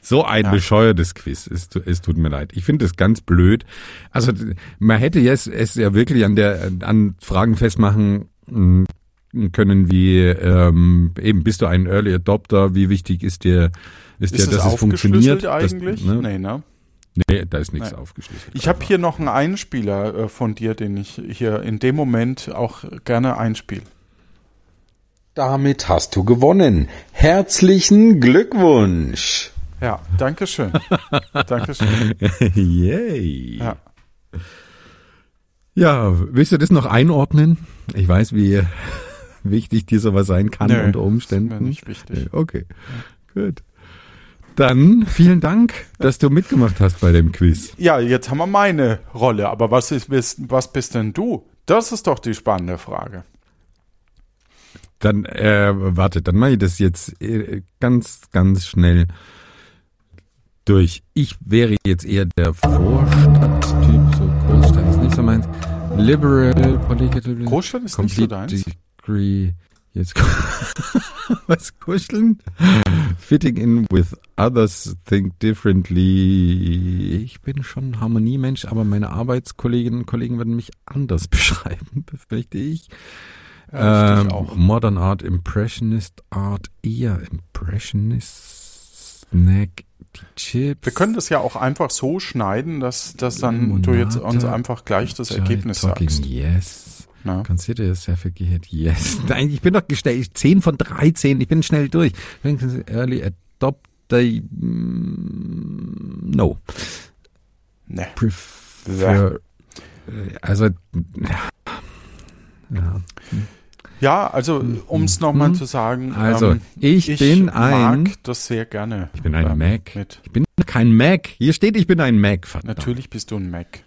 So ein Ja. bescheuertes Quiz. Es, es tut mir leid. Ich finde es ganz blöd. Also man hätte jetzt es ja wirklich an der an Fragen festmachen mm, können wie ähm, eben bist du ein Early Adopter? Wie wichtig ist dir ist, Ist das dass es funktioniert? aufgeschlüsselt Das- eigentlich? ne? Nee, ne? Nee, da ist nichts Nee. aufgeschlüsselt. Ich habe hier noch einen Einspieler äh, von dir, den ich hier in dem Moment auch gerne einspiele. Damit hast du gewonnen. Herzlichen Glückwunsch. Ja, Dankeschön. Dankeschön. Yay. Ja. Ja, willst du das noch einordnen? Ich weiß, wie wichtig dir sowas sein kann Nö, unter Ist Umständen. mir nicht wichtig. Okay, gut. Dann vielen Dank, dass du mitgemacht hast bei dem Quiz. Ja, jetzt haben wir meine Rolle, aber was, ist, bist- was bist denn du? Das ist doch die spannende Frage. Dann, äh, warte, dann mache ich das jetzt äh, ganz, ganz schnell durch. Ich wäre jetzt eher der Vorstadttyp, so Großstadt ist nicht so meins. Liberal, political, Großstadt ist nicht so deins? degree. Jetzt kommt was kuscheln. Fitting in with others, think differently. Ich bin schon ein Harmoniemensch, aber meine Arbeitskolleginnen und Kollegen würden mich anders beschreiben, befürchte ich. Ja, ich Ähm, auch. Modern Art, Impressionist Art, eher Impressionist, Snack, die Chips. Wir können das ja auch einfach so schneiden, dass, dass dann du jetzt uns Limonade, einfach gleich das Ergebnis talking sagst. Yes. Na? Consider yourself a geared yes. Nein, ich bin doch gestellt. 10 von 13. Ich bin schnell durch. Early Adopter. mm, No. Nee. Prefer. äh, Also. Ja. Ja, also um es nochmal Mhm. zu sagen, Also, ähm, ich bin ein- mag das sehr gerne. Ich bin ein ähm, Mac. Mit. Ich bin kein Mac. Hier steht, ich bin ein Mac. Verdammt. Natürlich bist du ein Mac.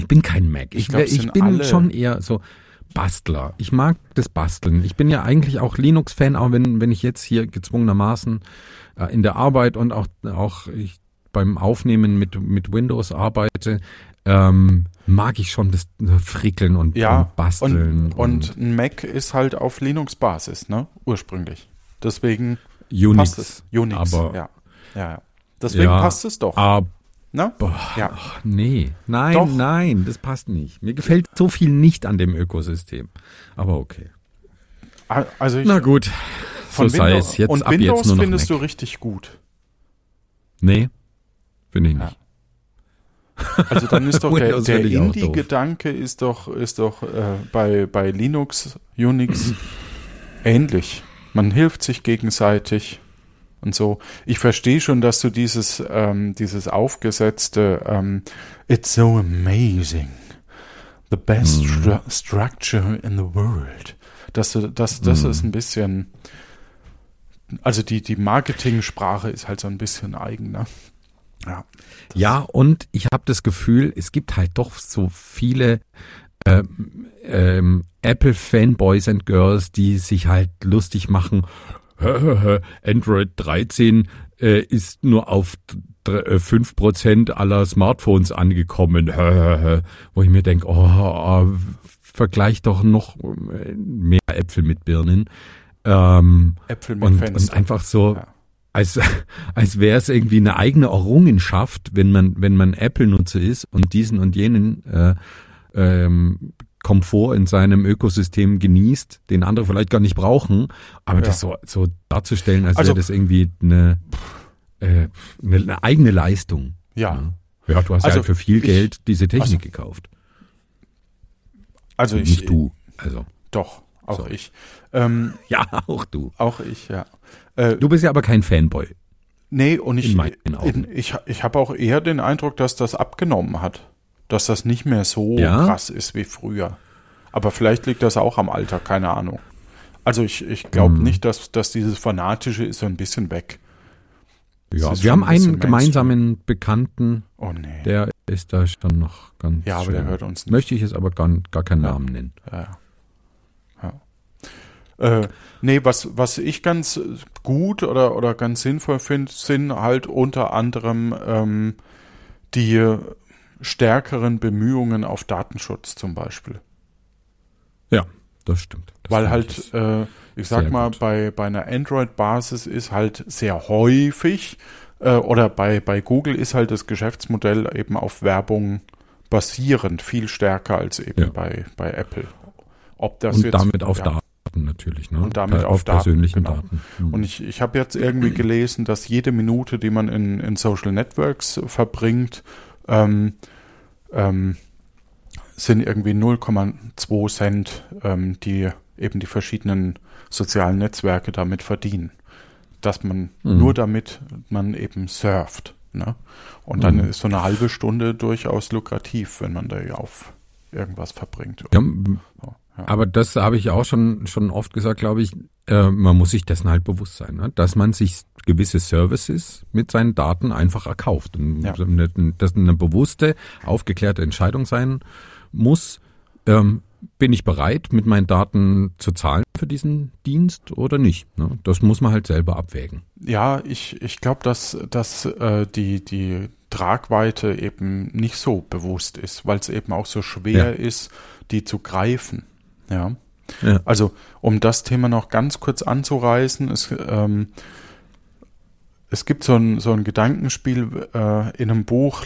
Ich bin kein Mac. Ich, Ich glaub, ich bin alle- schon eher so Bastler. Ich mag das Basteln. Ich bin ja eigentlich auch Linux-Fan, auch wenn, wenn ich jetzt hier gezwungenermaßen äh, in der Arbeit und auch, auch ich beim Aufnehmen mit, mit Windows arbeite, ähm, mag ich schon das Frickeln und, Ja, und Basteln. Und, und ein Mac ist halt auf Linux-Basis, ne? Ursprünglich. Deswegen Unix. passt es. Unix, aber, ja. ja. ja. Deswegen Ja, passt es doch. aber Ne? Ja. ach, nee, nein, Doch. nein, das passt nicht. Mir gefällt so viel nicht an dem Ökosystem. Aber okay. Also ich, Na gut, von so sei Windows, es. Jetzt und ab Windows jetzt nur noch findest Mac. du richtig gut. Nee, finde ich Ja. nicht. Also dann ist doch der, der. Indie-Gedanke ist doch, ist doch äh, bei, bei Linux, Unix ähnlich. Man hilft sich gegenseitig und so. Ich verstehe schon, dass du dieses, ähm, dieses aufgesetzte ähm, It's so amazing. The best Mhm. stru structure in the world. Dass du, das, das Mhm. ist ein bisschen, also die, die Marketing-Sprache ist halt so ein bisschen eigen, ne? Ja. Ja, und ich habe das Gefühl, es gibt halt doch so viele ähm, ähm, Apple-Fanboys and Girls, die sich halt lustig machen. Android 13 äh, ist nur auf dr- äh, 5% aller Smartphones angekommen. Wo ich mir denke, oh, oh, vergleich doch noch äh, mehr Äpfel mit Birnen. Ähm, Äpfel mit und, Fenster. und einfach so, Ja. als, als wäre es irgendwie eine eigene Errungenschaft, wenn man, wenn man Apple-Nutzer ist und diesen und jenen äh, ähm, Komfort in seinem Ökosystem genießt, den andere vielleicht gar nicht brauchen, aber Ja. das so, so darzustellen, als Also- wäre das irgendwie eine, äh, eine, eine eigene Leistung. ja. ne? Ja, du hast ja Also halt für viel ich- Geld diese Technik also gekauft. Also ich, nicht du. Also. Doch, auch Sorry. ich. Ähm, Ja, auch du. auch ich, ja. Äh, Du bist ja aber kein Fanboy. nee, und ich, in meinen Augen. in- ich, ich habe auch eher den Eindruck, dass das abgenommen hat. Dass das nicht mehr so Ja? krass ist wie früher. Aber vielleicht liegt das auch am Alter, keine Ahnung. Also ich, ich glaube Hm. nicht, dass, dass dieses Fanatische ist so ein bisschen weg. Ja, wir haben ein einen gemeinsamen Bekannten, Oh nee. der ist da schon noch ganz ja, aber der schön. hört uns nicht. Möchte ich jetzt aber gar, gar keinen Ja. Namen nennen. Ja. ja. Äh, nee, was, was ich ganz gut oder, oder ganz sinnvoll finde, sind halt unter anderem ähm, die stärkeren Bemühungen auf Datenschutz zum Beispiel. Ja, das stimmt. Das Weil halt, ich äh, ich sag mal, gut. bei, bei einer Android-Basis ist halt sehr häufig, äh, oder bei, bei Google ist halt das Geschäftsmodell eben auf Werbung basierend viel stärker als eben Ja. bei, bei Apple. Ob das und jetzt, damit auf ja. Daten natürlich, ne? Und damit Da- auf auf Daten, persönlichen genau. Daten. Mhm. Und ich, ich habe jetzt irgendwie gelesen, dass jede Minute, die man in, in Social Networks verbringt, ähm, ähm, sind irgendwie 0,2 Cent, ähm, die eben die verschiedenen sozialen Netzwerke damit verdienen. Dass man Mhm. nur damit man eben surft. Ne? Und dann Mhm. ist so eine halbe Stunde durchaus lukrativ, wenn man da auf irgendwas verbringt. ja. Aber das habe ich auch schon, schon oft gesagt, glaube ich, äh, man muss sich dessen halt bewusst sein, ne? dass man sich gewisse Services mit seinen Daten einfach erkauft. Und Ja. eine, dass eine bewusste, aufgeklärte Entscheidung sein muss, ähm, bin ich bereit, mit meinen Daten zu zahlen für diesen Dienst oder nicht. Ne? Das muss man halt selber abwägen. Ja, ich, ich glaube, dass, dass äh, die, die Tragweite eben nicht so bewusst ist, weil es eben auch so schwer Ja. ist, die zu greifen. Ja. Ja. Also, um das Thema noch ganz kurz anzureißen, es, ähm, es gibt so ein, so ein Gedankenspiel äh, in einem Buch,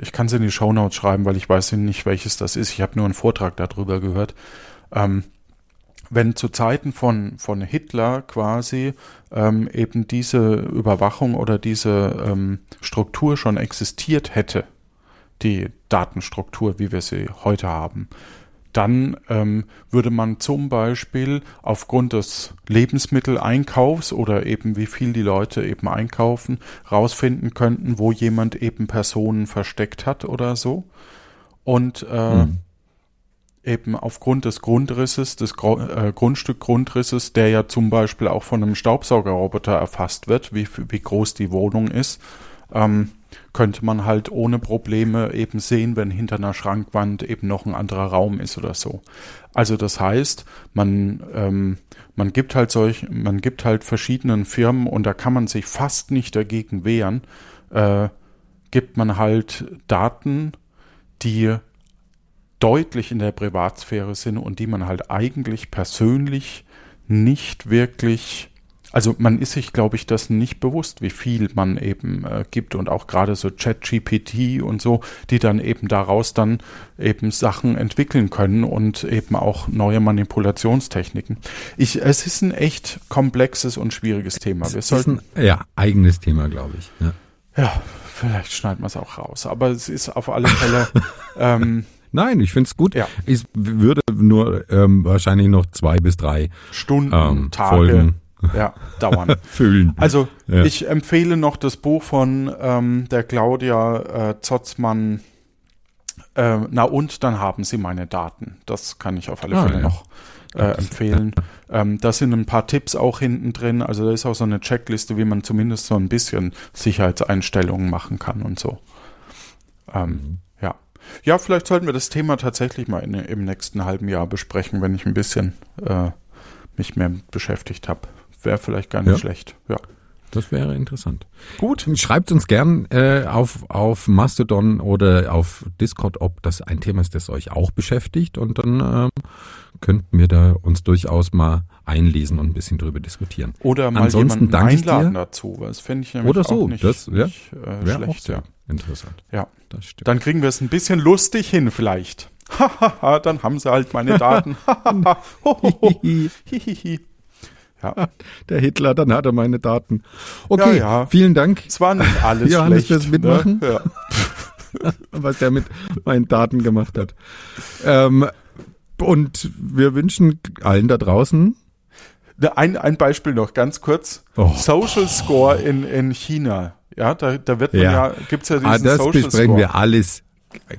ich kann es in die Shownotes schreiben, weil ich weiß nicht, welches das ist. Ich habe nur einen Vortrag darüber gehört. Ähm, wenn zu Zeiten von, von Hitler quasi ähm, eben diese Überwachung oder diese ähm, Struktur schon existiert hätte, die Datenstruktur, wie wir sie heute haben, dann ähm, würde man zum Beispiel aufgrund des Lebensmitteleinkaufs oder eben wie viel die Leute eben einkaufen, rausfinden könnten, wo jemand eben Personen versteckt hat oder so. Und äh, Mhm. eben aufgrund des Grundrisses, des Gro äh, Grundstückgrundrisses, der ja zum Beispiel auch von einem Staubsaugerroboter erfasst wird, wie, wie groß die Wohnung ist, ähm, könnte man halt ohne Probleme eben sehen, wenn hinter einer Schrankwand eben noch ein anderer Raum ist oder so. Also das heißt, man, ähm, man gibt halt solch, man gibt halt verschiedenen Firmen und da kann man sich fast nicht dagegen wehren, äh, gibt man halt Daten, die deutlich in der Privatsphäre sind und die man halt eigentlich persönlich nicht wirklich, also man ist sich, glaube ich, das nicht bewusst, wie viel man eben äh, gibt und auch gerade so ChatGPT und so, die dann eben daraus dann eben Sachen entwickeln können und eben auch neue Manipulationstechniken. Ich, es ist ein echt komplexes und schwieriges Thema. Wir Das ist sollten, ein ja, eigenes Thema, glaube ich. Ja. ja, vielleicht schneiden wir es auch raus, aber es ist auf alle Fälle, ähm, Nein, ich finde es gut. Ja. Ich würde nur ähm, wahrscheinlich noch zwei bis drei Stunden, ähm, Tage, Folgen ja, dauern. füllen. Also Ja. ich empfehle noch das Buch von ähm, der Claudia äh, Zotzmann. Äh, na und dann haben Sie meine Daten. Das kann ich auf alle Ah, Fälle ja. noch äh, empfehlen. Ähm, da sind ein paar Tipps auch hinten drin. Also da ist auch so eine Checkliste, wie man zumindest so ein bisschen Sicherheitseinstellungen machen kann und so. Ähm, Mhm. Ja. Ja, vielleicht sollten wir das Thema tatsächlich mal in, im nächsten halben Jahr besprechen, wenn ich ein bisschen äh, mich mehr beschäftigt habe. Wäre vielleicht gar nicht Ja. schlecht. Ja. Das wäre interessant. Gut. Schreibt uns gern äh, auf, auf Mastodon oder auf Discord, ob das ein Thema ist, das euch auch beschäftigt. Und dann ähm, könnten wir da uns durchaus mal einlesen und ein bisschen drüber diskutieren. Oder mal Ansonsten jemanden danke ich dir. einladen dazu. Das fände ich nämlich Oder so, auch nicht, das, ja, nicht äh, Wäre auch schlecht. sehr interessant. ja. Das stimmt. Dann kriegen wir es ein bisschen lustig hin vielleicht. Hahaha, dann haben sie halt meine Daten. Hihihi. Ja, Der Hitler, dann hat er meine Daten. Okay, Ja, ja. vielen Dank, es war nicht alles Johannes, schlecht. fürs Mitmachen. Ne? Ja. was der mit meinen Daten gemacht hat. Ähm, und wir wünschen allen da draußen Ein, ein Beispiel noch ganz kurz. Oh. Social Score in, in China. Ja, da, da wird man ja, Ja. gibt's ja diesen Ah, das Social besprechen Score. wir alles.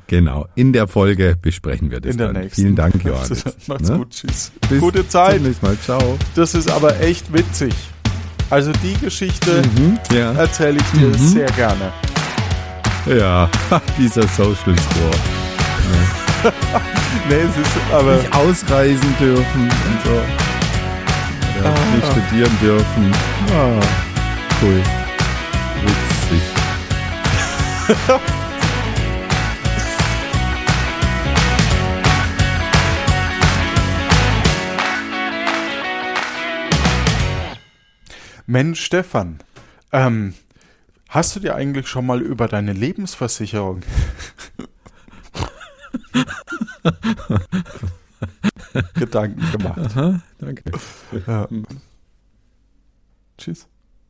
Genau. In der Folge besprechen wir das in der dann. nächsten. Vielen Dank, Johannes. Macht's Ne? gut, tschüss. Bis Gute Zeit. nächsten Mal. Ciao. Das ist aber echt witzig. Also die Geschichte Mhm, ja. erzähle ich dir Mhm. sehr gerne. ja, dieser Social Score. Nee, es ist aber Nicht ausreisen dürfen und so. Er hat nicht studieren dürfen. Ah, cool. Witzig. Mensch, Stefan, ähm, hast du dir eigentlich schon mal über deine Lebensversicherung Gedanken gemacht? Aha, danke. Ja. Tschüss.